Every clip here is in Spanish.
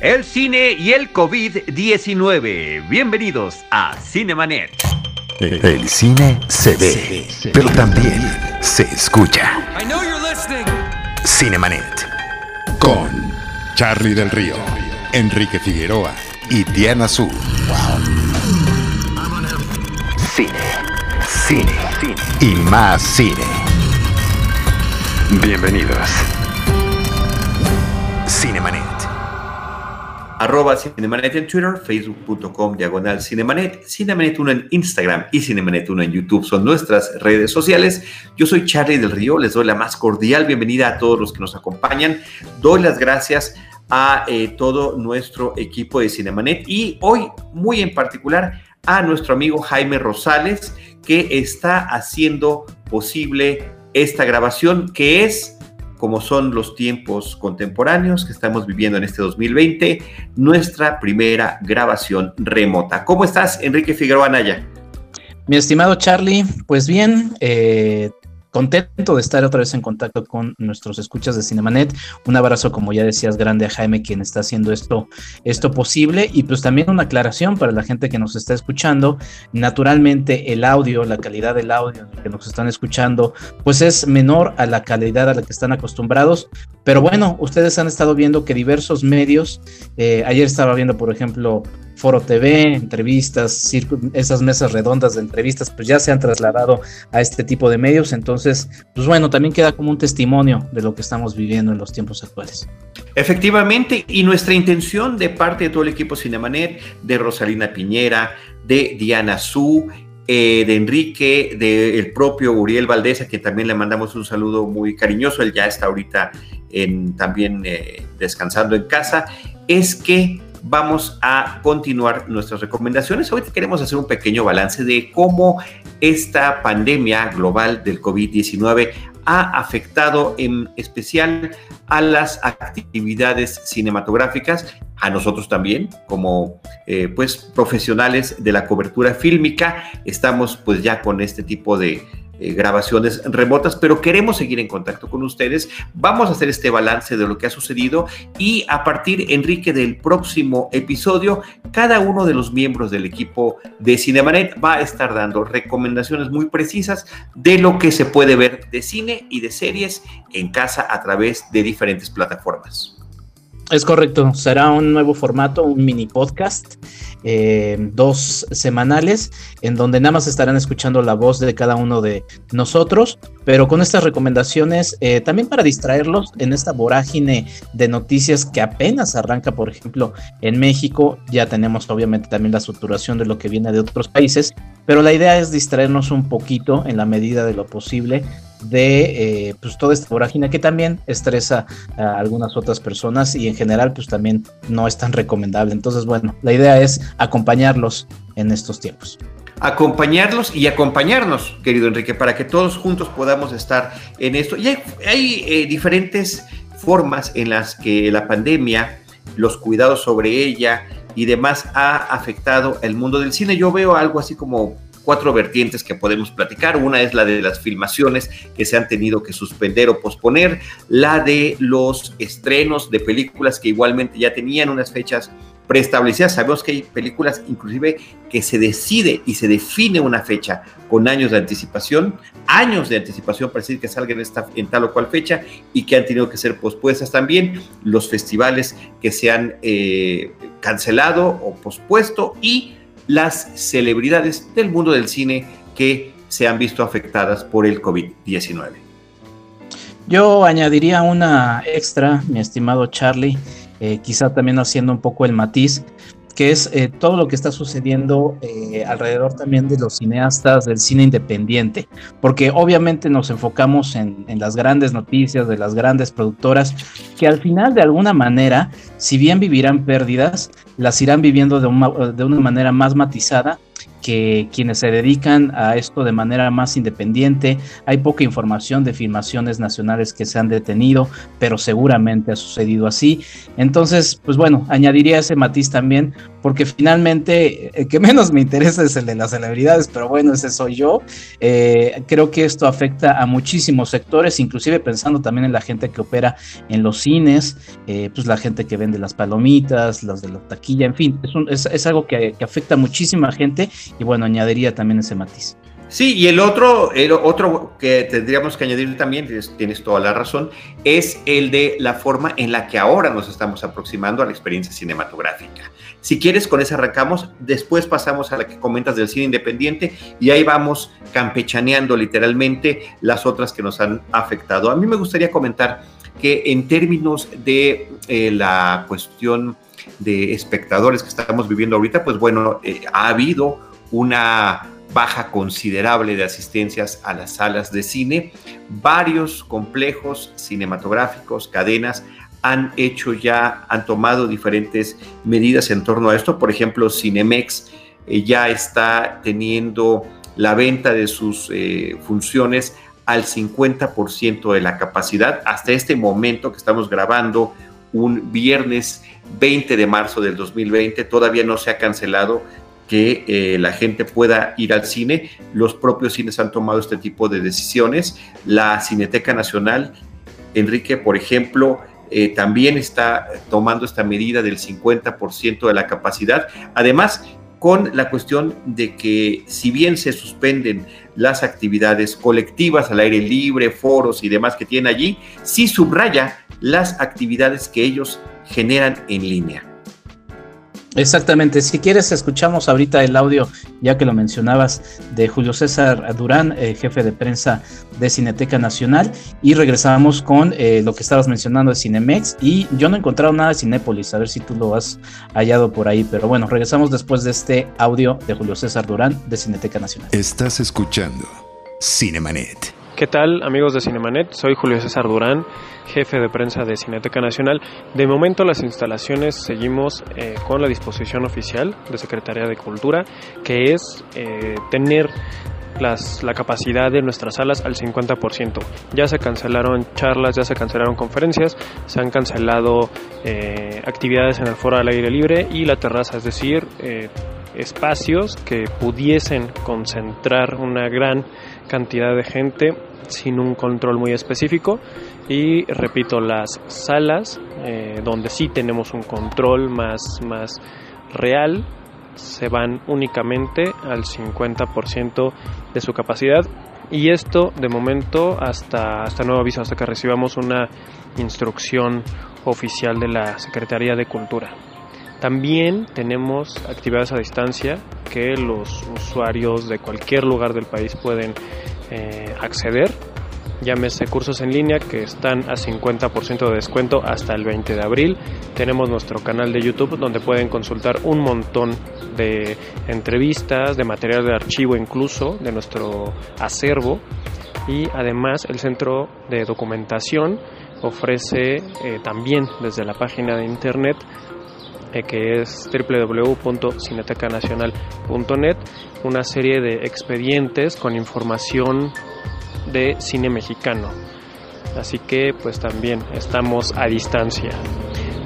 el cine y el COVID-19. Bienvenidos a Cinemanet. El cine se ve, pero también se escucha. Cinemanet. Con Charlie del Río, Enrique Figueroa y Diana Su. Cine, cine, cine y más cine. Bienvenidos. Arroba Cinemanet en Twitter, facebook.com diagonal Cinemanet, Cinemanet 1 en Instagram y Cinemanet 1 en YouTube son nuestras redes sociales. Yo soy Charlie del Río, les doy la más cordial bienvenida a todos los que nos acompañan. Doy las gracias a eh, todo nuestro equipo de Cinemanet y hoy muy en particular a nuestro amigo Jaime Rosales que está haciendo posible esta grabación que es como son los tiempos contemporáneos que estamos viviendo en este 2020, nuestra primera grabación remota. ¿Cómo estás, Enrique Figueroa Naya? Mi estimado Charlie, pues bien, eh, contento de estar otra vez en contacto con nuestros escuchas de Cinemanet. Un abrazo, como ya decías, grande a Jaime, quien está haciendo esto, esto posible. Y pues también una aclaración para la gente que nos está escuchando. Naturalmente, el audio, la calidad del audio que nos están escuchando, pues es menor a la calidad a la que están acostumbrados. Pero bueno, ustedes han estado viendo que diversos medios, eh, ayer estaba viendo, por ejemplo, Foro TV, entrevistas, esas mesas redondas de entrevistas, pues ya se han trasladado a este tipo de medios. Entonces, pues bueno, también queda como un testimonio de lo que estamos viviendo en los tiempos actuales. Efectivamente, y nuestra intención de parte de todo el equipo Cinemanet, de Rosalina Piñera, de Diana Su, eh, de Enrique, del propio Uriel Valdés, a quien también le mandamos un saludo muy cariñoso, él ya está ahorita también eh, descansando en casa, es que vamos a continuar nuestras recomendaciones. Hoy queremos hacer un pequeño balance de cómo esta pandemia global del COVID-19 ha afectado en especial a las actividades cinematográficas, a nosotros también, como eh, pues profesionales de la cobertura fílmica, estamos pues ya con este tipo de eh, grabaciones remotas, pero queremos seguir en contacto con ustedes. Vamos a hacer este balance de lo que ha sucedido y a partir, Enrique, del próximo episodio, cada uno de los miembros del equipo de Cinemanet va a estar dando recomendaciones muy precisas de lo que se puede ver de cine y de series en casa a través de diferentes plataformas. Es correcto, será un nuevo formato, un mini podcast, eh, dos semanales, en donde nada más estarán escuchando la voz de cada uno de nosotros, pero con estas recomendaciones eh, también para distraerlos en esta vorágine de noticias que apenas arranca, por ejemplo, en México, ya tenemos obviamente también la saturación de lo que viene de otros países, pero la idea es distraernos un poquito en la medida de lo posible de eh, pues toda esta vorágine que también estresa a algunas otras personas y en general pues también no es tan recomendable. Entonces bueno, la idea es acompañarlos en estos tiempos. Acompañarlos y acompañarnos, querido Enrique, para que todos juntos podamos estar en esto. Y hay, eh, diferentes formas en las que la pandemia, los cuidados sobre ella y demás ha afectado el mundo del cine. Yo veo algo así como cuatro vertientes que podemos platicar. Una es la de las filmaciones que se han tenido que suspender o posponer, la de los estrenos de películas que igualmente ya tenían unas fechas preestablecidas. Sabemos que hay películas inclusive que se decide y se define una fecha con años de anticipación, años de anticipación para decir que salgan esta, en tal o cual fecha y que han tenido que ser pospuestas también. Los festivales que se han eh, cancelado o pospuesto y las celebridades del mundo del cine que se han visto afectadas por el COVID-19. Yo añadiría una extra, mi estimado Charlie, eh, quizá también haciendo un poco el matiz, que es eh, todo lo que está sucediendo eh, alrededor también de los cineastas del cine independiente, porque obviamente nos enfocamos en, las grandes noticias de las grandes productoras, que al final de alguna manera, si bien vivirán pérdidas, las irán viviendo de una manera más matizada que quienes se dedican a esto de manera más independiente, hay poca información de filmaciones nacionales que se han detenido, pero seguramente ha sucedido así. Entonces, pues bueno, añadiría ese matiz también porque finalmente el que menos me interesa es el de las celebridades, pero bueno, ese soy yo. Eh, creo que esto afecta a muchísimos sectores, inclusive pensando también en la gente que opera en los cines, eh, pues la gente que vende las palomitas, los de la taquilla, en fin, es, es, algo que, que afecta a muchísima gente y bueno, añadiría también ese matiz. Sí, y el otro, el otro que tendríamos que añadir también, tienes, toda la razón, es el de la forma en la que ahora nos estamos aproximando a la experiencia cinematográfica. Si quieres, con esa arrancamos, después pasamos a la que comentas del cine independiente y ahí vamos campechaneando literalmente las otras que nos han afectado. A mí me gustaría comentar que en términos de eh, la cuestión de espectadores que estamos viviendo ahorita, pues bueno, eh, ha habido una baja considerable de asistencias a las salas de cine. Varios complejos cinematográficos, cadenas, han hecho ya, han tomado diferentes medidas en torno a esto. Por ejemplo, Cinemex eh, ya está teniendo la venta de sus eh, funciones al 50% de la capacidad. Hasta este momento que estamos grabando, un viernes 20 de marzo del 2020, todavía no se ha cancelado que eh, la gente pueda ir al cine. Los propios cines han tomado este tipo de decisiones. La Cineteca Nacional, Enrique, por ejemplo, eh, también está tomando esta medida del 50% de la capacidad. Además, con la cuestión de que si bien se suspenden las actividades colectivas al aire libre, foros y demás que tienen allí, sí subraya las actividades que ellos generan en línea. Exactamente, si quieres escuchamos ahorita el audio, ya que lo mencionabas, de Julio César Durán, eh, jefe de prensa de Cineteca Nacional, y regresamos con eh, lo que estabas mencionando de Cinemex, y yo no he encontrado nada de Cinépolis, a ver si tú lo has hallado por ahí, pero bueno, regresamos después de este audio de Julio César Durán de Cineteca Nacional. Estás escuchando Cinemanet. ¿Qué tal amigos de Cinemanet? Soy Julio César Durán, jefe de prensa de Cineteca Nacional. De momento las instalaciones seguimos eh, con la disposición oficial de Secretaría de Cultura, que es eh, tener las, la capacidad de nuestras salas al 50%. Ya se cancelaron charlas, ya se cancelaron conferencias, se han cancelado eh, actividades en el foro al aire libre y la terraza, es decir, espacios que pudiesen concentrar una gran cantidad de gente sin un control muy específico y repito las salas eh, donde sí tenemos un control más, más real se van únicamente al 50% de su capacidad y esto de momento hasta, hasta nuevo aviso, hasta que recibamos una instrucción oficial de la Secretaría de Cultura. También tenemos actividades a distancia que los usuarios de cualquier lugar del país pueden eh, acceder. Llámese cursos en línea que están a 50% de descuento hasta el 20 de abril. Tenemos nuestro canal de YouTube donde pueden consultar un montón de entrevistas, de material de archivo incluso, de nuestro acervo. Y además el centro de documentación ofrece eh, también desde la página de internet que es www.cinetecanacional.net, una serie de expedientes con información de cine mexicano. Así que pues también estamos a distancia.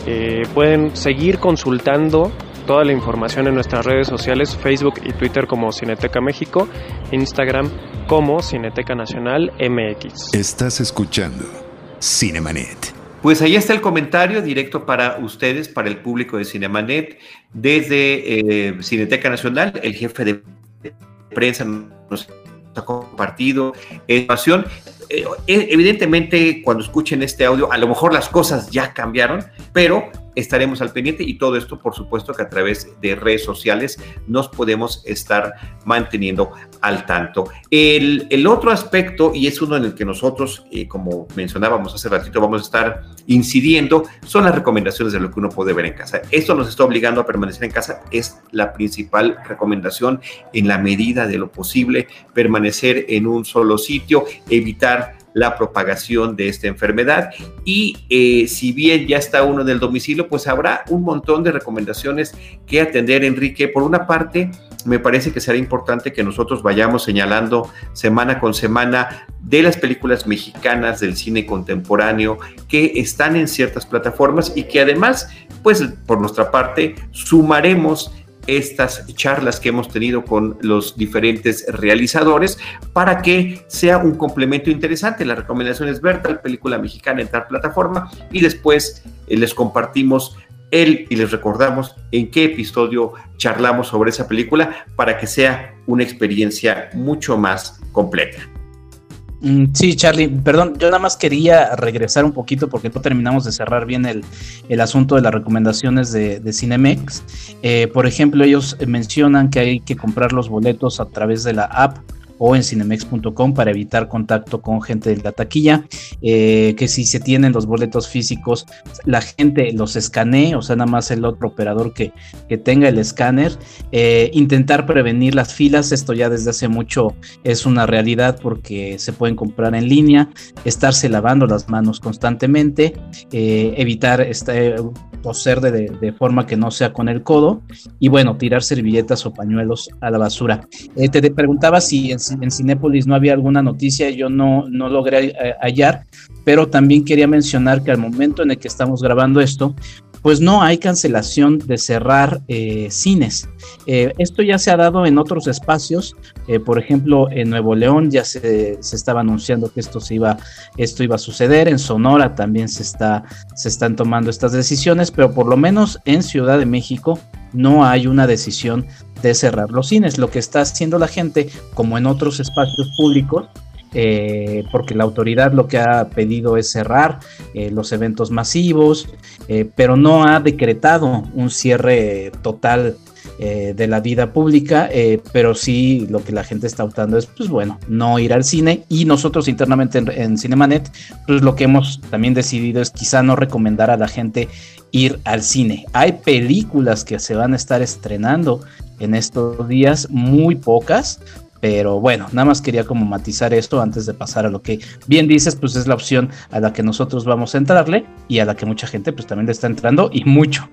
Eh, pueden seguir consultando toda la información en nuestras redes sociales, Facebook y Twitter como Cineteca México, Instagram como Cineteca Nacional MX. Estás escuchando Cinemanet. Pues ahí está el comentario directo para ustedes, para el público de Cinemanet, desde eh, Cineteca Nacional, el jefe de prensa nos ha compartido información. Eh, evidentemente, cuando escuchen este audio, a lo mejor las cosas ya cambiaron, pero estaremos al pendiente y todo esto, por supuesto, que a través de redes sociales nos podemos estar manteniendo al tanto. El, otro aspecto, y es uno en el que nosotros, eh, como mencionábamos hace ratito, vamos a estar incidiendo, son las recomendaciones de lo que uno puede ver en casa. Esto nos está obligando a permanecer en casa, es la principal recomendación en la medida de lo posible, permanecer en un solo sitio, evitar la propagación de esta enfermedad. Y eh, si bien ya está uno en el domicilio, pues habrá un montón de recomendaciones que atender, Enrique. Por una parte, me parece que será importante que nosotros vayamos señalando semana con semana de las películas mexicanas del cine contemporáneo que están en ciertas plataformas y que además, pues por nuestra parte, sumaremos estas charlas que hemos tenido con los diferentes realizadores para que sea un complemento interesante. La recomendación es ver tal película mexicana en tal plataforma y después eh, les compartimos él y les recordamos en qué episodio charlamos sobre esa película para que sea una experiencia mucho más completa. Mm, sí, Charlie, perdón, yo nada más quería regresar un poquito porque no terminamos de cerrar bien el, asunto de las recomendaciones de, de Cinemex. Eh, por ejemplo, ellos mencionan que hay que comprar los boletos a través de la app o en cinemex.com para evitar contacto con gente de la taquilla, eh, que si se tienen los boletos físicos, la gente los escanee, o sea, nada más el otro operador que, que tenga el escáner, eh, intentar prevenir las filas, esto ya desde hace mucho es una realidad porque se pueden comprar en línea, estarse lavando las manos constantemente, eh, evitar este, toser de, de, forma que no sea con el codo y bueno, tirar servilletas o pañuelos a la basura. te preguntaba si en en Cinépolis no había alguna noticia, yo no, no logré eh, hallar, pero también quería mencionar que al momento en el que estamos grabando esto, pues no hay cancelación de cerrar eh, cines. Eh, esto ya se ha dado en otros espacios, por ejemplo, en Nuevo León ya se, se, estaba anunciando que esto, se iba, esto iba a suceder, en Sonora también se, está, se están tomando estas decisiones, pero por lo menos en Ciudad de México no hay una decisión de cerrar los cines. Lo que está haciendo la gente, como en otros espacios públicos, eh, porque la autoridad lo que ha pedido es cerrar eh, los eventos masivos, eh, pero no ha decretado un cierre total de la vida pública, pero sí lo que la gente está optando es, pues bueno, no ir al cine y nosotros internamente en, en, Cinemanet, pues lo que hemos también decidido es quizá no recomendar a la gente ir al cine. Hay películas que se van a estar estrenando en estos días, muy pocas, pero bueno, nada más quería como matizar esto antes de pasar a lo que bien dices, pues es la opción a la que nosotros vamos a entrarle y a la que mucha gente pues también le está entrando y mucho.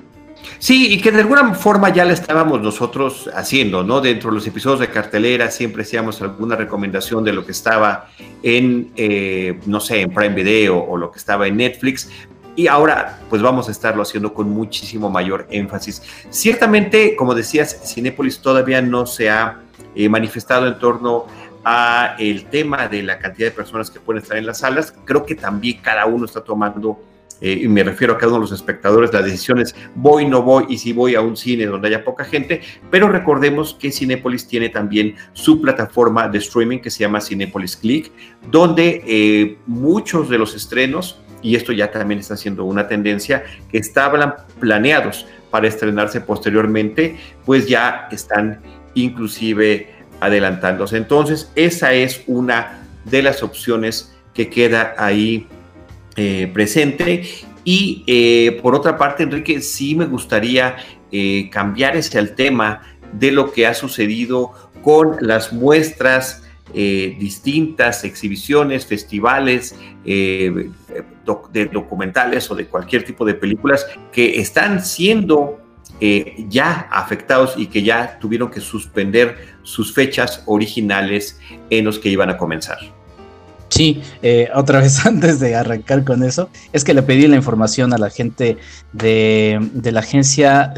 Sí, y que de alguna forma ya le estábamos nosotros haciendo, ¿no? Dentro de los episodios de cartelera siempre hacíamos alguna recomendación de lo que estaba en, eh, no sé, en Prime Video o lo que estaba en Netflix, y ahora pues vamos a estarlo haciendo con muchísimo mayor énfasis. Ciertamente, como decías, Cinépolis todavía no se ha eh, manifestado en torno a el tema de la cantidad de personas que pueden estar en las salas. Creo que también cada uno está tomando eh, y me refiero a cada uno de los espectadores, las decisiones, voy, no voy, y si voy a un cine donde haya poca gente, pero recordemos que Cinépolis tiene también su plataforma de streaming que se llama Cinépolis Click, donde eh, muchos de los estrenos y esto ya también está siendo una tendencia, que estaban planeados para estrenarse posteriormente, pues ya están inclusive adelantándose. Entonces, esa es una de las opciones que queda ahí eh, presente. Y eh, por otra parte, Enrique, sí me gustaría eh, cambiar ese al tema de lo que ha sucedido con las muestras eh, distintas exhibiciones, festivales eh, de documentales o de cualquier tipo de películas que están siendo eh, ya afectados y que ya tuvieron que suspender sus fechas originales en los que iban a comenzar. Sí, otra vez antes de arrancar con eso, es que le pedí la información a la gente de, de la agencia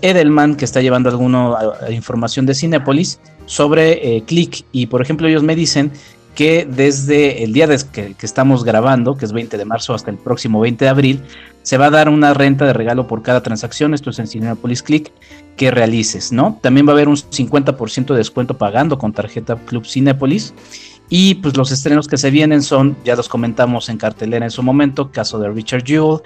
Edelman, que está llevando alguna información de Cinepolis, sobre eh, Click. Y por ejemplo, ellos me dicen que desde el día de que, estamos grabando, que es 20 de marzo, hasta el próximo 20 de abril, se va a dar una renta de regalo por cada transacción, esto es en Cinepolis Click, que realices, ¿no? También va a haber un 50% de descuento pagando con tarjeta Club Cinepolis y pues los estrenos que se vienen son, ya los comentamos en cartelera en su momento, caso de Richard Jewell,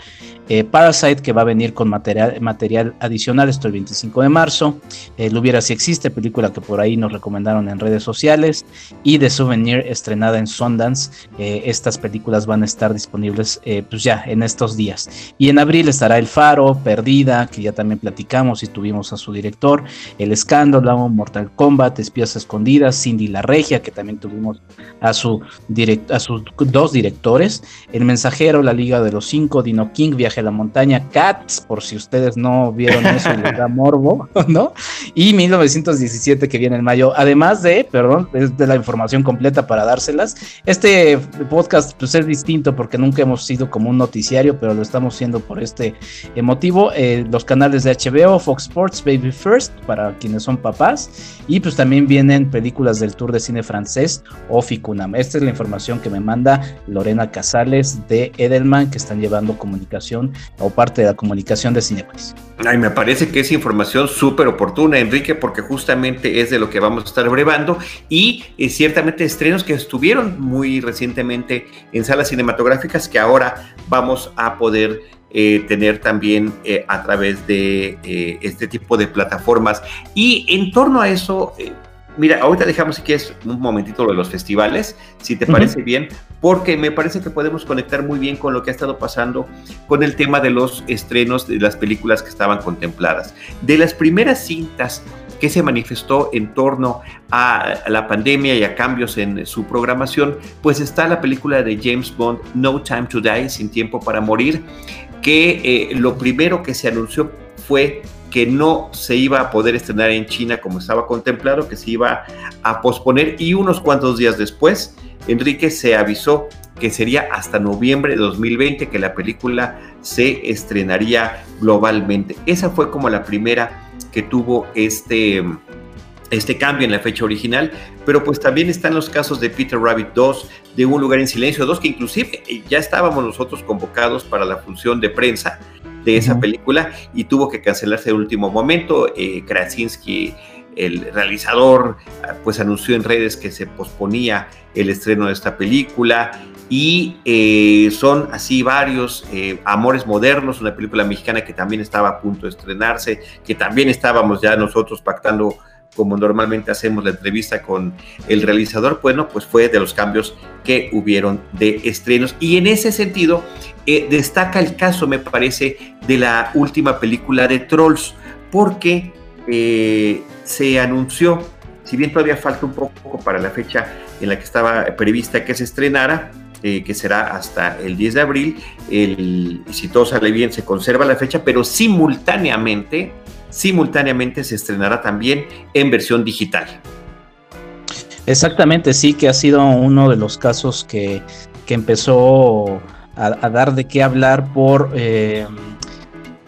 eh, Parasite que va a venir con material, material adicional esto el 25 de marzo, eh, Hubiera si existe, película que por ahí nos recomendaron en redes sociales, y The Souvenir estrenada en Sundance, eh, estas películas van a estar disponibles eh, pues ya en estos días. Y en abril estará El Faro, Perdida, que ya también platicamos y tuvimos a su director, El Escándalo, Mortal Kombat, Espías Escondidas, Cindy la Regia, que también tuvimos a, su direct, a sus dos directores, El Mensajero, La Liga de los Cinco, Dino King, Viaje a la Montaña, Cats, por si ustedes no vieron eso, les morbo, ¿no? Y 1917 que viene en mayo, además de, perdón, es de la información completa para dárselas, este podcast pues es distinto porque nunca hemos sido como un noticiario, pero lo estamos haciendo por este motivo, eh, los canales de HBO, Fox Sports, Baby First, para quienes son papás, y pues también vienen películas del Tour de Cine Francés, Ofico esta es la información que me manda Lorena Casales de Edelman, que están llevando comunicación o parte de la comunicación de Cinepolis. Ay, me parece que es información súper oportuna, Enrique, porque justamente es de lo que vamos a estar brevando y eh, ciertamente estrenos que estuvieron muy recientemente en salas cinematográficas que ahora vamos a poder eh, tener también eh, a través de este tipo de plataformas. Y en torno a eso, Mira, ahorita dejamos aquí es un momentito lo de los festivales, si te parece bien, porque me parece que podemos conectar muy bien con lo que ha estado pasando con el tema de los estrenos de las películas que estaban contempladas. De las primeras cintas que se manifestó en torno a la pandemia y a cambios en su programación, pues está la película de James Bond, No Time to Die, Sin Tiempo para Morir, que eh, lo primero que se anunció fue que no se iba a poder estrenar en China como estaba contemplado, que se iba a posponer. Y unos cuantos días después, Enrique se avisó que sería hasta noviembre de 2020 que la película se estrenaría globalmente. Esa fue como la primera que tuvo este, este cambio en la fecha original, pero pues también están los casos de Peter Rabbit 2, de Un lugar en silencio 2, que inclusive ya estábamos nosotros convocados para la función de prensa de esa película y tuvo que cancelarse en el último momento. Eh, Krasinski, el realizador, pues anunció en redes que se posponía el estreno de esta película y eh, son así varios eh, Amores Modernos, una película mexicana que también estaba a punto de estrenarse, que también estábamos ya nosotros pactando como normalmente hacemos la entrevista con el realizador, bueno, pues fue de los cambios que hubieron de estrenos. Y en ese sentido, eh, destaca el caso, me parece, de la última película de Trolls, porque eh, se anunció, si bien todavía falta un poco para la fecha en la que estaba prevista que se estrenara, eh, que será hasta el 10 de abril, el, si todo sale bien, se conserva la fecha, pero simultáneamente, simultáneamente se estrenará también en versión digital. Exactamente, sí, que ha sido uno de los casos que, que empezó a, dar de qué hablar por, eh,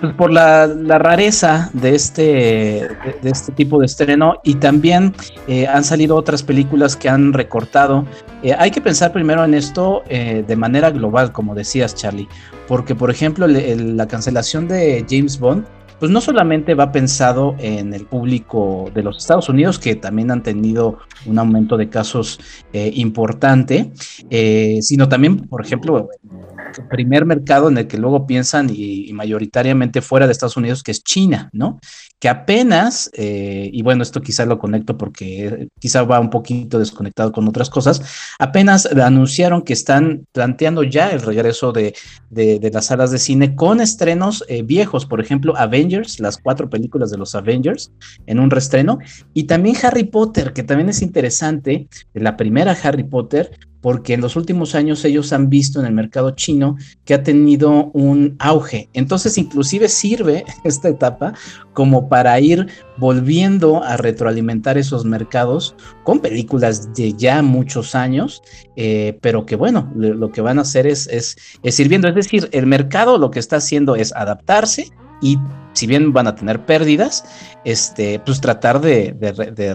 pues por la, rareza de este, de, este tipo de estreno y también eh, han salido otras películas que han recortado. Eh, hay que pensar primero en esto de manera global, como decías Charlie, porque por ejemplo la cancelación de James Bond pues no solamente va pensado en el público de los Estados Unidos, que también han tenido un aumento de casos importante, sino también, por ejemplo, primer mercado en el que luego piensan y, mayoritariamente fuera de Estados Unidos, que es China, ¿no? Que apenas, eh, y bueno, esto quizá lo conecto porque quizá va un poquito desconectado con otras cosas, apenas anunciaron que están planteando ya el regreso de, las salas de cine con estrenos eh, viejos, por ejemplo, Avengers, las cuatro películas de los Avengers en un reestreno, y también Harry Potter, que también es interesante, la primera Harry Potter, porque en los últimos años ellos han visto en el mercado chino que ha tenido un auge. Entonces, inclusive sirve esta etapa como para ir volviendo a retroalimentar esos mercados con películas de ya muchos años, eh, pero que bueno, lo que van a hacer es, es, es ir viendo. Es decir, el mercado lo que está haciendo es adaptarse y si bien van a tener pérdidas, este, pues tratar de,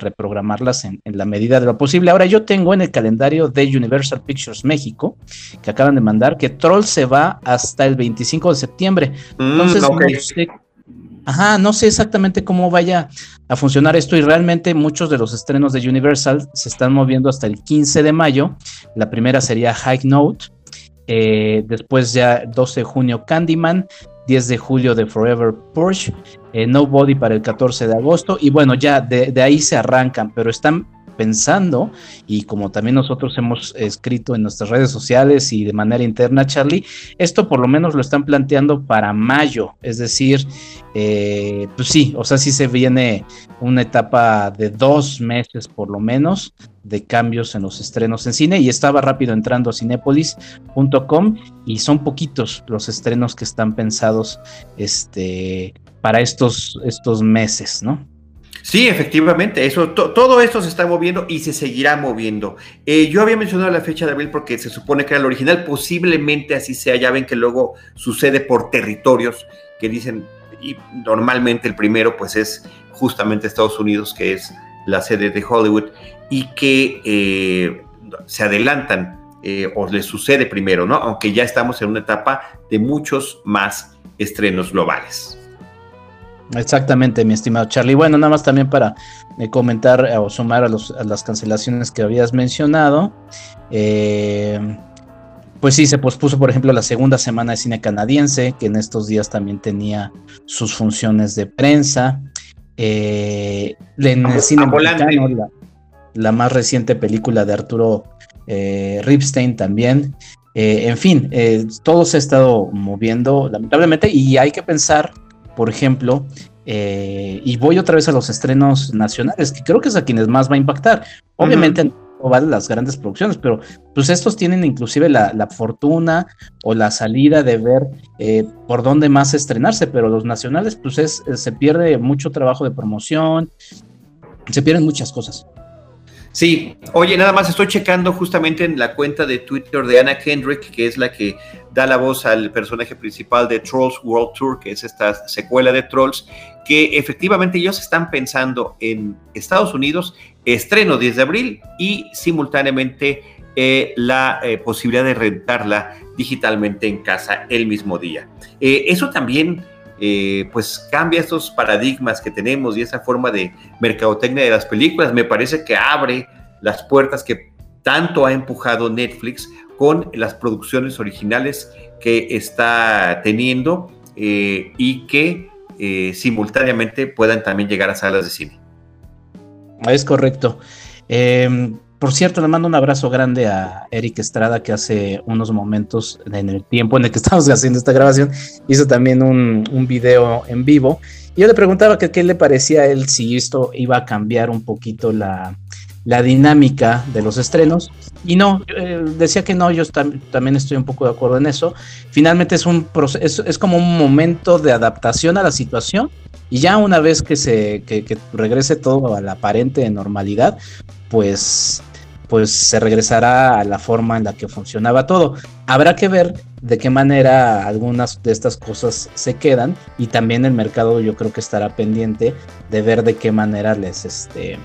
reprogramarlas en, la medida de lo posible. Ahora yo tengo en el calendario de Universal Pictures México, que acaban de mandar, que Troll se va hasta el 25 de septiembre. Mm, Entonces, no, sé, ajá, no sé exactamente cómo vaya a funcionar esto y realmente muchos de los estrenos de Universal se están moviendo hasta el 15 de mayo. La primera sería High Note. Eh, después ya 12 de junio Candyman, 10 de julio de Forever Porsche, eh, Nobody para el 14 de agosto y bueno, ya de, ahí se arrancan, pero están pensando, y como también nosotros hemos escrito en nuestras redes sociales y de manera interna, Charlie, esto por lo menos lo están planteando para mayo, es decir, eh, pues sí, o sea, sí se viene una etapa de dos meses por lo menos de cambios en los estrenos en cine y estaba rápido entrando a cinepolis.com y son poquitos los estrenos que están pensados este, para estos, estos meses, ¿no? Sí, efectivamente, eso, todo esto se está moviendo y se seguirá moviendo. Eh, yo había mencionado la fecha de abril porque se supone que era el original, posiblemente así sea, ya ven que luego sucede por territorios que dicen, y normalmente el primero pues es justamente Estados Unidos, que es la sede de Hollywood, y que eh, se adelantan eh, o les sucede primero, ¿no? Aunque ya estamos en una etapa de muchos más estrenos globales. Exactamente, mi estimado Charlie. Bueno, nada más también para eh, comentar o sumar a, las cancelaciones que habías mencionado. pues sí, se pospuso, por ejemplo, la segunda semana de cine canadiense, que en estos días también tenía sus funciones de prensa. en el cine mexicano, la más reciente película de Arturo eh, Ripstein también. Eh, en fin, eh, todo se ha estado moviendo lamentablemente y hay que pensar, por ejemplo, y voy otra vez a los estrenos nacionales, que creo que es a quienes más va a impactar. Obviamente no vale las grandes producciones, pero pues estos tienen inclusive la, fortuna o la salida de ver por dónde más estrenarse, pero los nacionales pues es, se pierde mucho trabajo de promoción, se pierden muchas cosas. Sí, oye, nada más estoy checando justamente en la cuenta de Twitter de Anna Kendrick, que es la que da la voz al personaje principal de Trolls World Tour, que es esta secuela de Trolls, que efectivamente ellos están pensando en Estados Unidos, estreno 10 de abril y simultáneamente eh, la eh, posibilidad de rentarla digitalmente en casa el mismo día. Eh, eso también eh, pues cambia estos paradigmas que tenemos y esa forma de mercadotecnia de las películas. Me parece que abre las puertas que tanto ha empujado Netflix con las producciones originales que está teniendo eh, y que eh, simultáneamente puedan también llegar a salas de cine. Es correcto. Em, por cierto, le mando un abrazo grande a Eric Estrada, que hace unos momentos, en el tiempo en el que estamos haciendo esta grabación, hizo también un, un video en vivo. Y yo le preguntaba que qué le parecía a él si esto iba a cambiar un poquito la, la dinámica de los estrenos. Y no, eh, decía que no, yo también estoy un poco de acuerdo en eso. Finalmente es un proceso, es, como un momento de adaptación a la situación. Y ya una vez que se que, que regrese todo a la aparente normalidad, pues pues se regresará a la forma en la que funcionaba todo. Habrá que ver de qué manera algunas de estas cosas se quedan y también el mercado yo creo que estará pendiente de ver de qué manera les este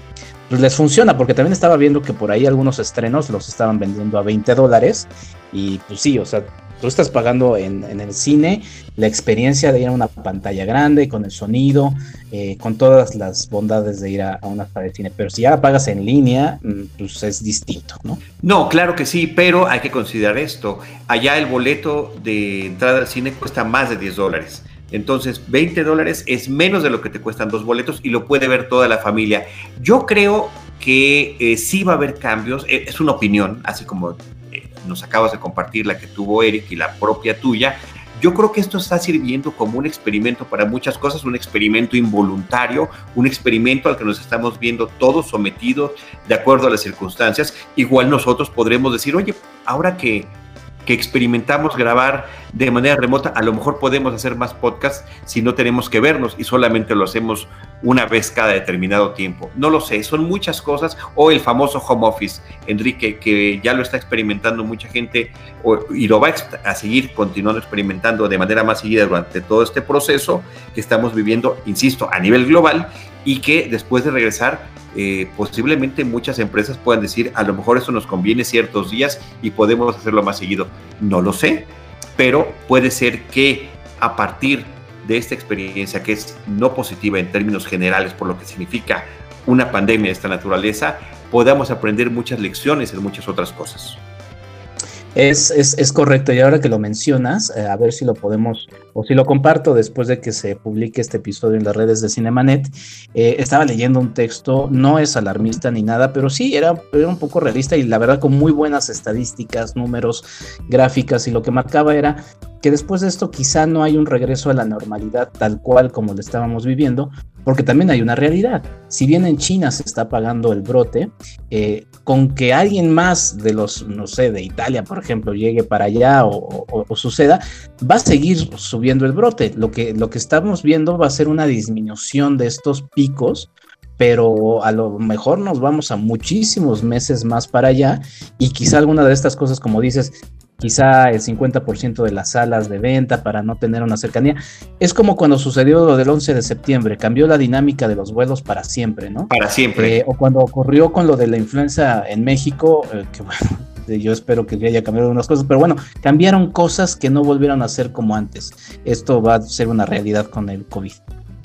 pues les funciona porque también estaba viendo que por ahí algunos estrenos los estaban vendiendo a 20 dólares y pues sí, o sea, tú estás pagando en, el cine la experiencia de ir a una pantalla grande, con el sonido, eh, con todas las bondades de ir a, una sala de cine. Pero si ya la pagas en línea, mm, pues es distinto, ¿no? No, claro que sí, pero hay que considerar esto. Allá el boleto de entrada al cine cuesta más de 10 dólares. Entonces, 20 dólares es menos de lo que te cuestan dos boletos y lo puede ver toda la familia. Yo creo que eh, sí va a haber cambios, eh, es una opinión, así como nos acabas de compartir, la que tuvo Eric y la propia tuya, yo creo que esto está sirviendo como un experimento para muchas cosas, un experimento involuntario, un experimento al que nos estamos viendo todos sometidos de acuerdo a las circunstancias. Igual nosotros podremos decir, oye, ahora que que experimentamos grabar de manera remota, a lo mejor podemos hacer más podcasts si no tenemos que vernos y solamente lo hacemos una vez cada determinado tiempo. No lo sé, son muchas cosas. O el famoso home office, Enrique, que ya lo está experimentando mucha gente y lo va a seguir continuando experimentando de manera más seguida durante todo este proceso que estamos viviendo, insisto, a nivel global y que después de regresar eh, posiblemente muchas empresas puedan decir, a lo mejor esto nos conviene ciertos días y podemos hacerlo más seguido. No lo sé, pero puede ser que a partir de esta experiencia que es no positiva en términos generales por lo que significa una pandemia de esta naturaleza, podamos aprender muchas lecciones en muchas otras cosas. Es, es, correcto, y ahora que lo mencionas, eh, a ver si lo podemos, o si lo comparto después de que se publique este episodio en las redes de Cinemanet. Eh, estaba leyendo un texto, no es alarmista ni nada, pero sí era, era, un poco realista y la verdad con muy buenas estadísticas, números, gráficas, y lo que marcaba era que después de esto quizá no hay un regreso a la normalidad tal cual como lo estábamos viviendo, porque también hay una realidad. Si bien en China se está pagando el brote, eh, con que alguien más de los, no sé, de Italia, por ejemplo, llegue para allá o, suceda, va a seguir subiendo el brote. Lo que, lo que estamos viendo va a ser una disminución de estos picos pero a lo mejor nos vamos a muchísimos meses más para allá y quizá alguna de estas cosas, como dices, quizá el 50% de las salas de venta para no tener una cercanía. Es como cuando sucedió lo del 11 de septiembre, cambió la dinámica de los vuelos para siempre, ¿no? Para siempre. Eh, o cuando ocurrió con lo de la influenza en México, eh, que bueno, yo espero que haya cambiado algunas cosas, pero bueno, cambiaron cosas que no volvieron a ser como antes. Esto va a ser una realidad con el COVID.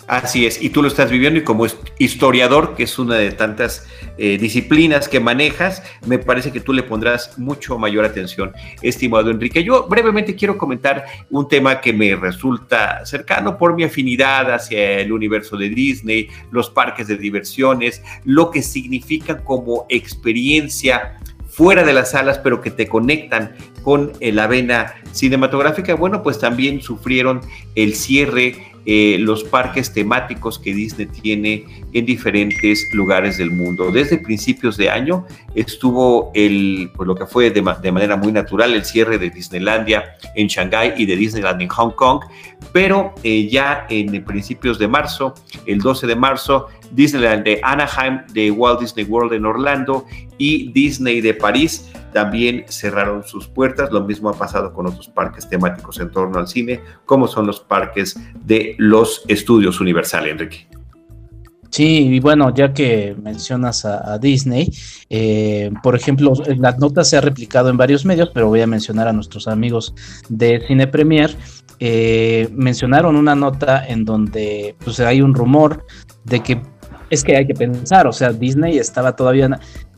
Así es, y tú lo estás viviendo y como historiador, que es una de tantas eh, disciplinas que manejas, me parece que tú le pondrás mucho mayor atención, estimado Enrique. Yo brevemente quiero comentar un tema que me resulta cercano por mi afinidad hacia el universo de Disney, los parques de diversiones, lo que significa como experiencia fuera de las salas, pero que te conectan con la vena cinematográfica, bueno, pues también sufrieron el cierre eh, los parques temáticos que Disney tiene en diferentes lugares del mundo. Desde principios de año estuvo el, pues lo que fue de, manera muy natural el cierre de Disneylandia en Shanghái y de Disneyland en Hong Kong, pero eh, ya en principios de marzo, el 12 de marzo, Disneyland de Anaheim, de Walt Disney World en Orlando y Disney de París también cerraron sus puertas. Lo mismo ha pasado con otros parques temáticos en torno al cine, como son los parques de los estudios Universal, Enrique. Sí, y bueno, ya que mencionas a, Disney, eh, por ejemplo, la nota se ha replicado en varios medios, pero voy a mencionar a nuestros amigos de Cine Premier. Eh, mencionaron una nota en donde pues, hay un rumor de que es que hay que pensar, o sea, Disney estaba todavía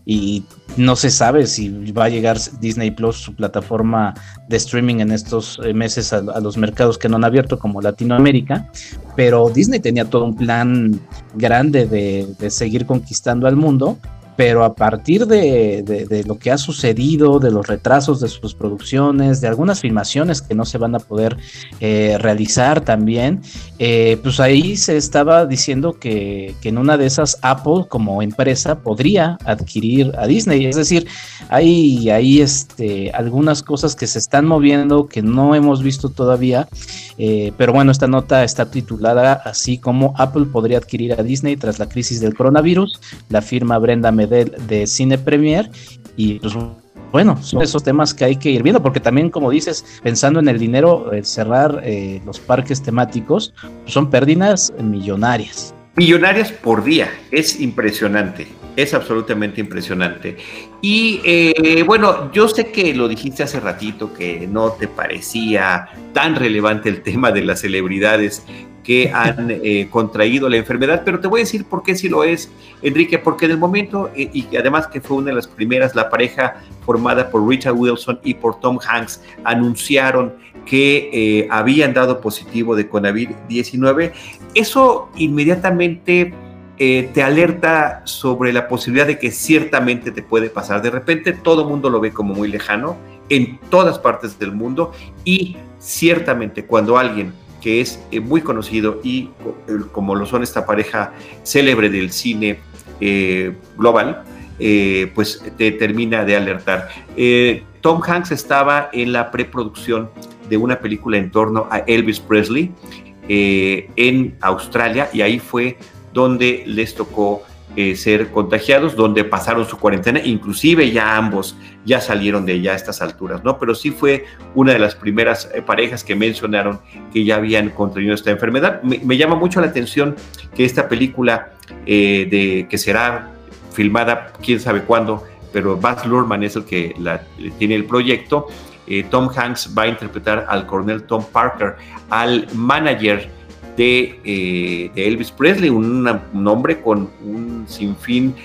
y no se sabe si va a llegar Disney Plus, su plataforma de streaming en estos eh, meses a, los mercados que no han abierto como Latinoamérica, pero Disney tenía todo un plan grande de, de seguir conquistando al mundo pero a partir de, lo que ha sucedido, de los retrasos de sus producciones, de algunas filmaciones que no se van a poder eh, realizar también, eh, pues ahí se estaba diciendo que, en una de esas Apple como empresa podría adquirir a Disney. Es decir, hay, hay este, algunas cosas que se están moviendo que no hemos visto todavía, eh, pero bueno, esta nota está titulada así como Apple podría adquirir a Disney tras la crisis del coronavirus. La firma Brenda Med de, Cine Premier y pues bueno, son esos temas que hay que ir viendo, porque también, como dices, pensando en el dinero, cerrar eh, los parques temáticos, pues, son pérdidas millonarias. Millonarias por día, es impresionante, es absolutamente impresionante. Y eh, bueno, yo sé que lo dijiste hace ratito, que no te parecía tan relevante el tema de las celebridades que han eh, contraído la enfermedad, pero te voy a decir por qué sí lo es, Enrique, porque en el momento, eh, y además que fue una de las primeras, la pareja formada por Richard Wilson y por Tom Hanks anunciaron que eh, habían dado positivo de COVID-19, eso inmediatamente te alerta sobre la posibilidad de que ciertamente te puede pasar. De repente todo el mundo lo ve como muy lejano en todas partes del mundo y ciertamente cuando alguien que es eh, muy conocido y como lo son esta pareja célebre del cine eh, global, eh, pues te termina de alertar. Tom Hanks estaba en la preproducción de una película en torno a Elvis Presley en Australia y ahí fue donde les tocó eh, ser contagiados, donde pasaron su cuarentena, inclusive ya ambos ya salieron de ya a estas alturas, ¿no? Pero sí fue una de las primeras eh, parejas que mencionaron que ya habían contraído esta enfermedad. Me, llama mucho la atención que esta película eh, de que será filmada quién sabe cuándo, pero Baz Luhrmann es el que tiene el proyecto. Tom Hanks va a interpretar al coronel Tom Parker, al manager eh, de, Elvis Presley, un, hombre con un sinfín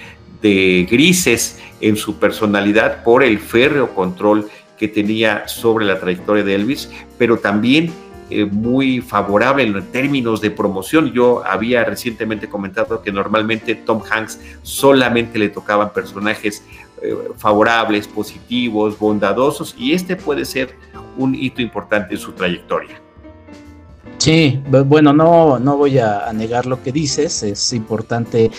de grises en su personalidad por el férreo control que tenía sobre la trayectoria de Elvis, pero también eh, muy favorable en términos de promoción. Yo había recientemente comentado que normalmente Tom Hanks solamente le tocaban personajes eh, favorables, positivos, bondadosos, y este puede ser un hito importante en su trayectoria. Sí, bueno, no, no voy a, negar lo que dices, es importante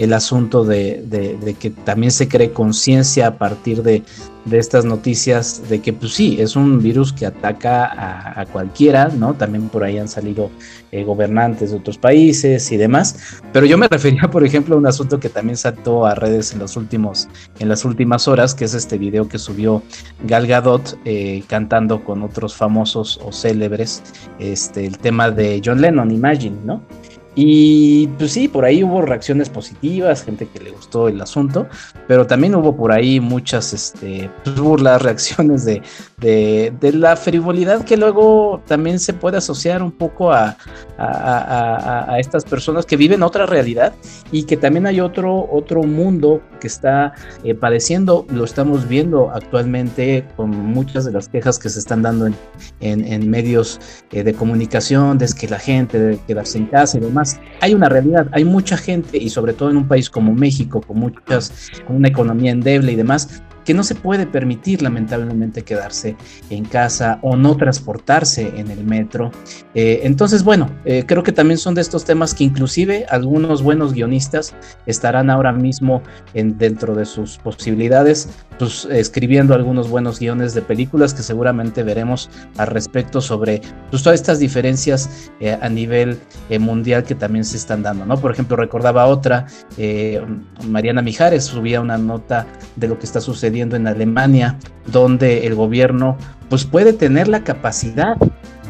el asunto de, que también se cree conciencia a partir de, estas noticias de que pues sí, es un virus que ataca a, cualquiera, ¿no? También por ahí han salido eh, gobernantes de otros países y demás, pero yo me refería, por ejemplo, a un asunto que también saltó a redes en los últimos, en las últimas horas, que es este video que subió Gal Gadot eh, cantando con otros famosos o célebres, este, el tema de John Lennon, Imagine, ¿no? Y pues sí, por ahí hubo reacciones positivas, gente que le gustó el asunto, pero también hubo por ahí muchas este, pues, burlas, reacciones de, de, la frivolidad que luego también se puede asociar un poco a, a, estas personas que viven otra realidad y que también hay otro, otro mundo que está eh, padeciendo, lo estamos viendo actualmente con muchas de las quejas que se están dando en, medios eh, de comunicación, de que la gente debe quedarse en casa y demás hay una realidad, hay mucha gente y sobre todo en un país como México, con muchas, con una economía endeble y demás, que no se puede permitir lamentablemente quedarse en casa o no transportarse en el metro. Eh, entonces, bueno, eh, creo que también son de estos temas que inclusive algunos buenos guionistas estarán ahora mismo en, dentro de sus posibilidades, pues escribiendo algunos buenos guiones de películas que seguramente veremos al respecto sobre pues, todas estas diferencias eh, a nivel mundial que también se están dando, ¿no? Por ejemplo, recordaba otra, Mariana Mijares subía una nota de lo que está sucediendo en Alemania, donde el gobierno pues puede tener la capacidad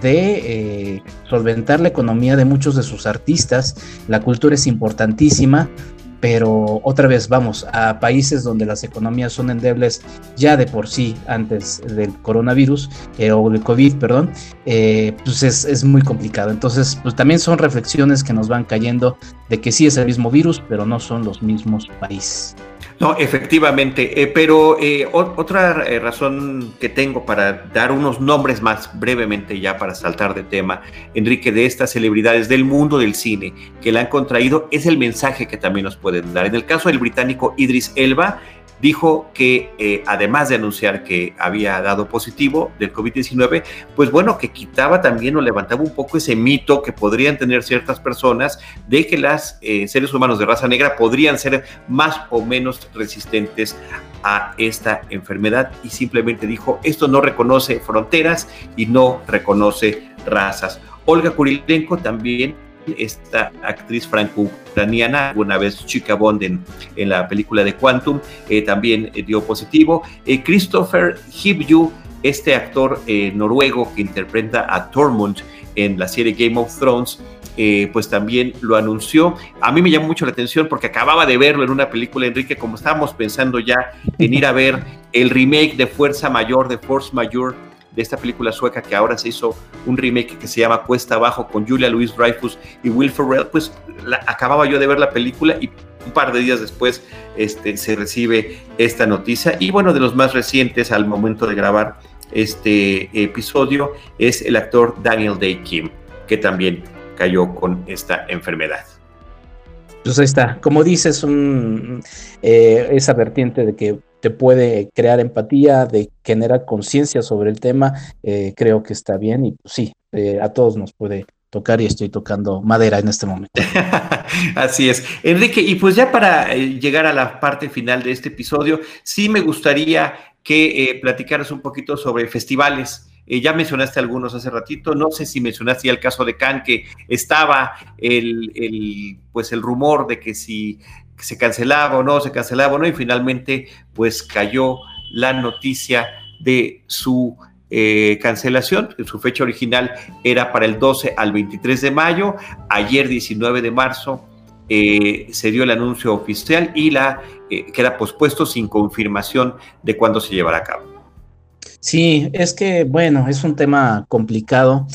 de eh, solventar la economía de muchos de sus artistas. La cultura es importantísima, pero otra vez vamos a países donde las economías son endebles ya de por sí antes del coronavirus eh, o del COVID, perdón, eh, pues es, es, muy complicado. Entonces, pues también son reflexiones que nos van cayendo de que sí es el mismo virus, pero no son los mismos países. No, efectivamente, eh, pero eh, otra eh, razón que tengo para dar unos nombres más brevemente ya para saltar de tema, Enrique, de estas celebridades del mundo del cine que la han contraído, es el mensaje que también nos pueden dar. En el caso del británico Idris Elba, dijo que eh, además de anunciar que había dado positivo del COVID-19, pues bueno, que quitaba también o levantaba un poco ese mito que podrían tener ciertas personas de que las eh, seres humanos de raza negra podrían ser más o menos resistentes a esta enfermedad y simplemente dijo, esto no reconoce fronteras y no reconoce razas. Olga Kurilenko también esta actriz franco-ucraniana, una vez chica Bond en, la película de Quantum, eh, también eh, dio positivo. Eh, Christopher Hibju, este actor noruego que interpreta a Tormund en la serie Game of Thrones, pues también lo anunció. A mí me llamó mucho la atención porque acababa de verlo en una película, Enrique, como estábamos pensando ya en ir a ver el remake de Fuerza Mayor, de Force Mayor de esta película sueca que ahora se hizo un remake que se llama Cuesta Abajo con Julia Louis Dreyfus y Will Ferrell, pues acababa yo de ver la película y un par de días después este, se recibe esta noticia. Y bueno, de los más recientes al momento de grabar este episodio es el actor Daniel Day Kim, que también cayó con esta enfermedad. Pues ahí está, como dices, un, eh, esa vertiente de que te puede crear empatía, de generar conciencia sobre el tema, eh, creo que está bien y pues, sí, eh, a todos nos puede tocar y estoy tocando madera en este momento. Así es. Enrique, y pues ya para eh, llegar a la parte final de este episodio, sí me gustaría que platicaras un poquito sobre festivales. Ya mencionaste algunos hace ratito, no sé si mencionaste ya el caso de Cannes, que estaba el, el, pues el rumor de que si se cancelaba o no, se cancelaba o no, y finalmente pues cayó la noticia de su eh, cancelación. Su fecha original era para el 12 al 23 de mayo. Ayer, 19 de marzo, eh, se dio el anuncio oficial y la eh, queda pospuesto sin confirmación de cuándo se llevará a cabo. Sí, es que, bueno, es un tema complicado.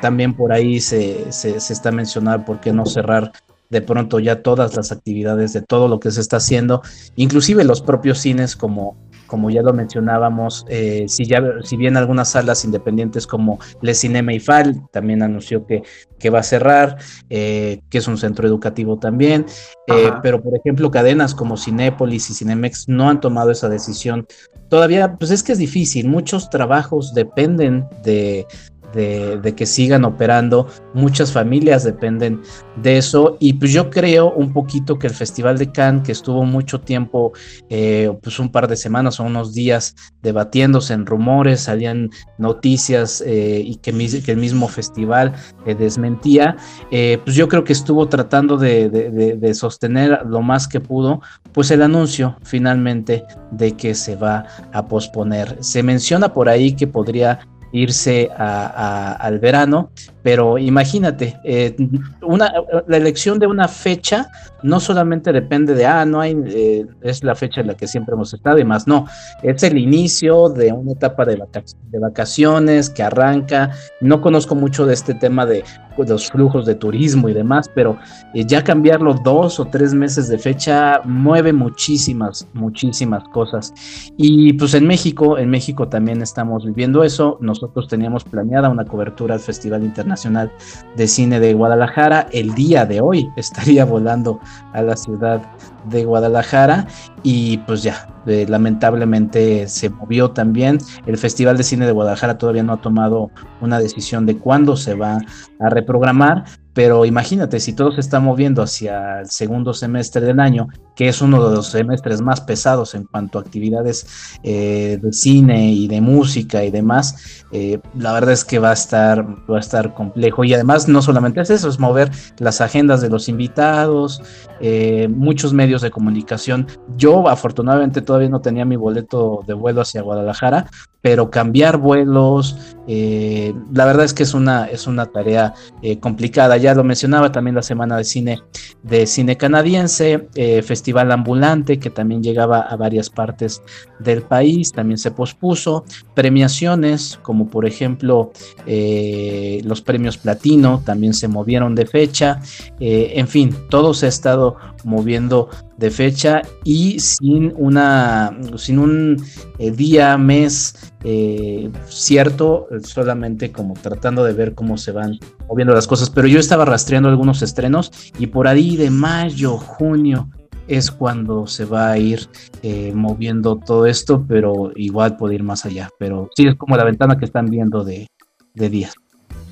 también por ahí se, se, se, está mencionando por qué no cerrar de pronto ya todas las actividades de todo lo que se está haciendo, inclusive los propios cines como como ya lo mencionábamos, eh, si, ya, si bien algunas salas independientes como Le Cinema Fal también anunció que, que va a cerrar, eh, que es un centro educativo también, eh, pero por ejemplo cadenas como Cinépolis y Cinemex no han tomado esa decisión. Todavía, pues es que es difícil, muchos trabajos dependen de, de, que sigan operando. Muchas familias dependen de eso. Y pues yo creo un poquito que el Festival de Cannes, que estuvo mucho tiempo, eh, pues un par de semanas o unos días debatiéndose en rumores, salían noticias eh, y que, el mismo festival eh, desmentía, pues yo creo que estuvo tratando de, de sostener lo más que pudo, pues el anuncio finalmente de que se va a posponer. Se menciona por ahí que podría irse al verano, pero imagínate, eh, una, la elección de una fecha no solamente depende de, ah, no hay, eh, es la fecha en la que siempre hemos estado y más, no, es el inicio de una etapa de, de vacaciones que arranca, no conozco mucho de este tema de pues, los flujos de turismo y demás, pero eh, ya cambiarlo dos o tres meses de fecha mueve muchísimas, muchísimas cosas. Y pues en México, en México también estamos viviendo eso. Nosotros teníamos planeada una cobertura al Festival Internacional de Cine de Guadalajara. El día de hoy estaría volando a la ciudad de Guadalajara y pues ya, eh, lamentablemente se movió también. El Festival de Cine de Guadalajara todavía no ha tomado una decisión de cuándo se va a reprogramar, pero imagínate, si todo se está moviendo hacia el segundo semestre del año, que es uno de los semestres más pesados en cuanto a actividades eh, de cine y de música y demás, eh, la verdad es que va a estar, va a estar complejo. Y además no solamente es eso, es mover las agendas de los invitados, muchos medios de comunicación. Yo afortunadamente todavía no tenía mi boleto de vuelo hacia Guadalajara, pero cambiar vuelos, la verdad es que es una, es una tarea complicada. Ya lo mencionaba también la semana de cine de cine canadiense, eh, festival ambulante que también llegaba a varias partes del país, también se pospuso, premiaciones como por ejemplo eh, los premios platino también se movieron de fecha, eh, en fin, todo se ha estado moviendo de fecha y sin una sin un día mes cierto solamente como tratando de ver cómo se van moviendo las cosas pero yo estaba rastreando algunos estrenos y por ahí de mayo junio es cuando se va a ir eh, moviendo todo esto, pero igual puede ir más allá. Pero sí, es como la ventana que están viendo de, de días.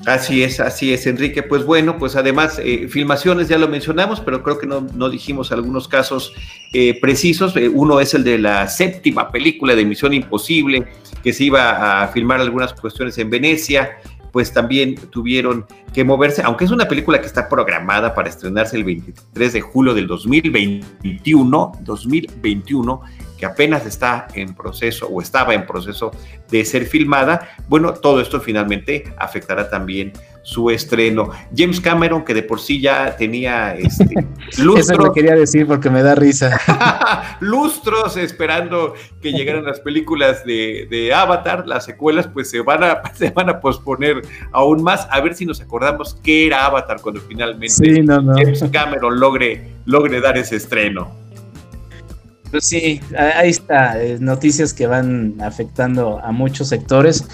Así es, así es, Enrique. Pues bueno, pues además, eh, filmaciones ya lo mencionamos, pero creo que no, dijimos algunos casos eh, precisos. uno es el de la séptima película de Misión Imposible, que se iba a filmar algunas cuestiones en Venecia pues también tuvieron que moverse, aunque es una película que está programada para estrenarse el 23 de julio del 2021, 2021, que apenas está en proceso o estaba en proceso de ser filmada, bueno, todo esto finalmente afectará también su estreno. James Cameron, que de por sí ya tenía este, lustros. Eso quería decir porque me da risa. lustros esperando que llegaran las películas de, Avatar, las secuelas, pues se van, a, se van a posponer aún más. A ver si nos acordamos qué era Avatar cuando finalmente James Cameron logre, logre dar ese estreno. Pues sí, ahí está, eh, noticias que van afectando a muchos sectores,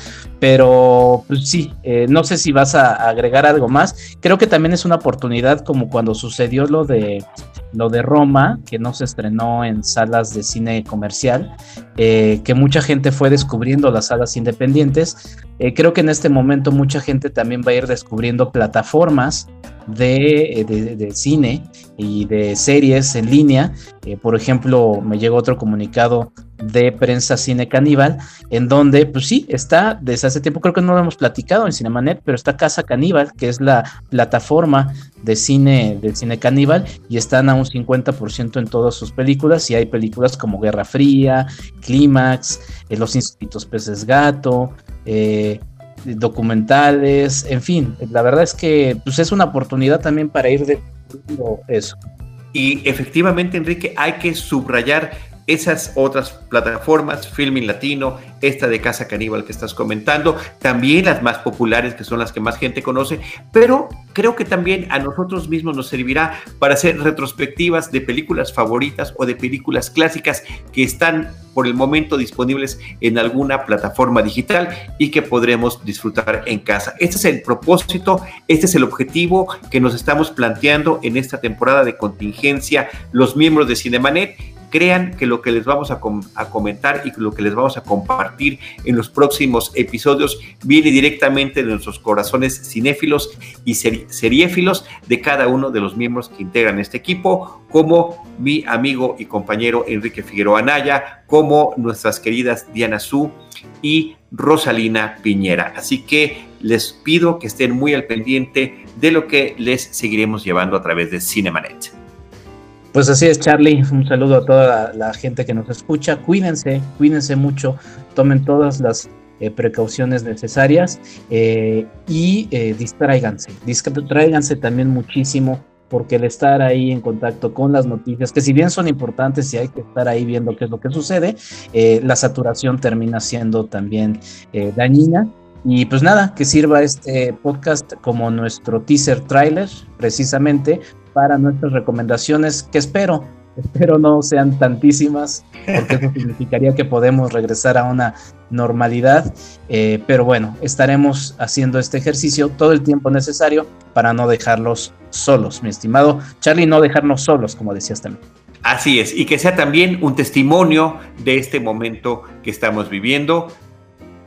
pero pues sí, eh, no sé si vas a agregar algo más. Creo que también es una oportunidad como cuando sucedió lo de lo de Roma, que no se estrenó en salas de cine comercial, eh, que mucha gente fue descubriendo las salas independientes. creo que en este momento mucha gente también va a ir descubriendo plataformas de, de, cine y de series en línea. Eh, por ejemplo, me llegó otro comunicado de prensa cine caníbal, en donde, pues sí, está desde hace tiempo, creo que no lo hemos platicado en Cinemanet, pero está Casa Caníbal, que es la plataforma de cine del cine caníbal, y están a un 50% en todas sus películas, y hay películas como Guerra Fría, Clímax, eh, Los Instintos Peces Gato, eh, documentales, en fin, la verdad es que pues, es una oportunidad también para ir de eso. Y efectivamente, Enrique, hay que subrayar esas otras plataformas, Filming Latino, esta de Casa Caníbal que estás comentando, también las más populares que son las que más gente conoce, pero creo que también a nosotros mismos nos servirá para hacer retrospectivas de películas favoritas o de películas clásicas que están por el momento disponibles en alguna plataforma digital y que podremos disfrutar en casa. Este es el propósito, este es el objetivo que nos estamos planteando en esta temporada de contingencia los miembros de Cinemanet crean que lo que les vamos a, comentar y lo que les vamos a compartir en los próximos episodios viene directamente de nuestros corazones cinéfilos y seriéfilos de cada uno de los miembros que integran este equipo, como mi amigo y compañero Enrique Figueroa Anaya, como nuestras queridas Diana Su y Rosalina Piñera. Así que les pido que estén muy al pendiente de lo que les seguiremos llevando a través de Cinemanet. Pues así es, Charlie. Un saludo a toda la, gente que nos escucha. Cuídense, cuídense mucho, tomen todas las eh, precauciones necesarias eh, y eh, distráiganse. Distráiganse también muchísimo porque el estar ahí en contacto con las noticias, que si bien son importantes y hay que estar ahí viendo qué es lo que sucede, la saturación termina siendo también dañina. Y pues nada, que sirva este podcast como nuestro teaser trailer, precisamente para nuestras recomendaciones, que espero, espero no sean tantísimas, porque eso significaría que podemos regresar a una normalidad, eh, pero bueno, estaremos haciendo este ejercicio todo el tiempo necesario para no dejarlos solos, mi estimado Charlie, no dejarnos solos, como decías también. Así es, y que sea también un testimonio de este momento que estamos viviendo.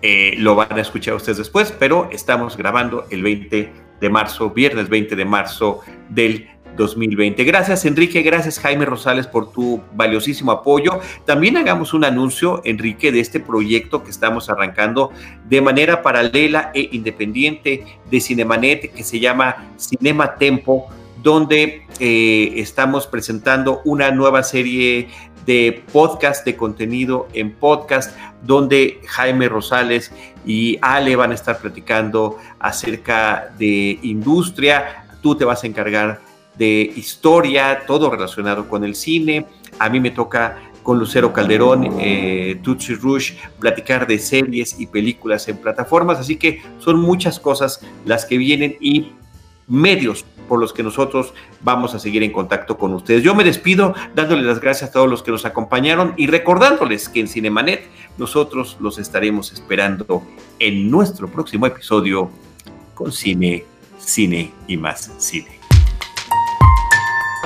Eh, lo van a escuchar ustedes después, pero estamos grabando el 20 de marzo, viernes 20 de marzo del 2020. Gracias Enrique, gracias Jaime Rosales por tu valiosísimo apoyo. También hagamos un anuncio, Enrique, de este proyecto que estamos arrancando de manera paralela e independiente de Cinemanet que se llama Cinema Tempo, donde eh, estamos presentando una nueva serie de podcast, de contenido en podcast, donde Jaime Rosales y Ale van a estar platicando acerca de industria. Tú te vas a encargar de historia, todo relacionado con el cine. A mí me toca con Lucero Calderón, eh, Tutsi Rush, platicar de series y películas en plataformas. Así que son muchas cosas las que vienen y medios por los que nosotros vamos a seguir en contacto con ustedes. Yo me despido dándoles las gracias a todos los que nos acompañaron y recordándoles que en Cinemanet nosotros los estaremos esperando en nuestro próximo episodio con cine, cine y más cine.